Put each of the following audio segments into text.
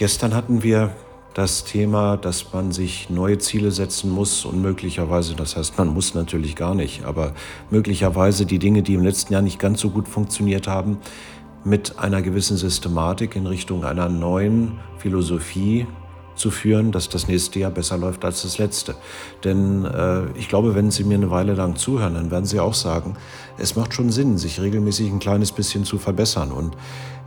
Gestern hatten wir das Thema, dass man sich neue Ziele setzen muss und möglicherweise, das heißt, man muss natürlich gar nicht, aber möglicherweise die Dinge, die im letzten Jahr nicht ganz so gut funktioniert haben, mit einer gewissen Systematik in Richtung einer neuen Philosophie zu führen, dass das nächste Jahr besser läuft als das letzte. Denn äh, ich glaube, wenn Sie mir eine Weile lang zuhören, dann werden Sie auch sagen, es macht schon Sinn, sich regelmäßig ein kleines bisschen zu verbessern. Und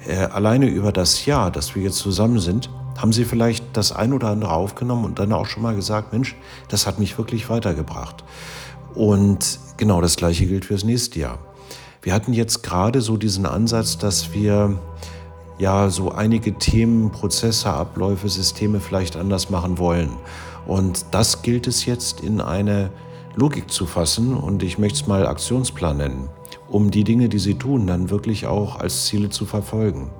äh, alleine über das Jahr, dass wir jetzt zusammen sind, haben Sie vielleicht das ein oder andere aufgenommen und dann auch schon mal gesagt, Mensch, das hat mich wirklich weitergebracht. Und genau das Gleiche gilt fürs nächste Jahr. Wir hatten jetzt gerade so diesen Ansatz, dass wir ja so einige Themen, Prozesse, Abläufe, Systeme vielleicht anders machen wollen. Und das gilt es jetzt in eine Logik zu fassen und ich möchte es mal Aktionsplan nennen, um die Dinge, die Sie tun, dann wirklich auch als Ziele zu verfolgen.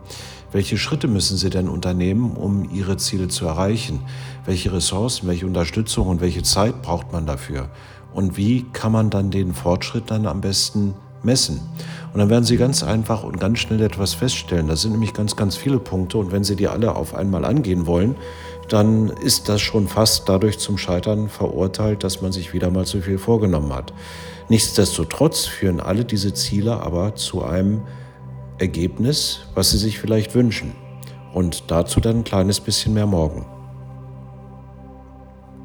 Welche Schritte müssen Sie denn unternehmen, um Ihre Ziele zu erreichen? Welche Ressourcen, welche Unterstützung und welche Zeit braucht man dafür? Und wie kann man dann den Fortschritt dann am besten messen? Und dann werden Sie ganz einfach und ganz schnell etwas feststellen. Das sind nämlich ganz, ganz viele Punkte. Und wenn Sie die alle auf einmal angehen wollen, dann ist das schon fast dadurch zum Scheitern verurteilt, dass man sich wieder mal zu viel vorgenommen hat. Nichtsdestotrotz führen alle diese Ziele aber zu einem Ergebnis, was Sie sich vielleicht wünschen. Und dazu dann ein kleines bisschen mehr morgen.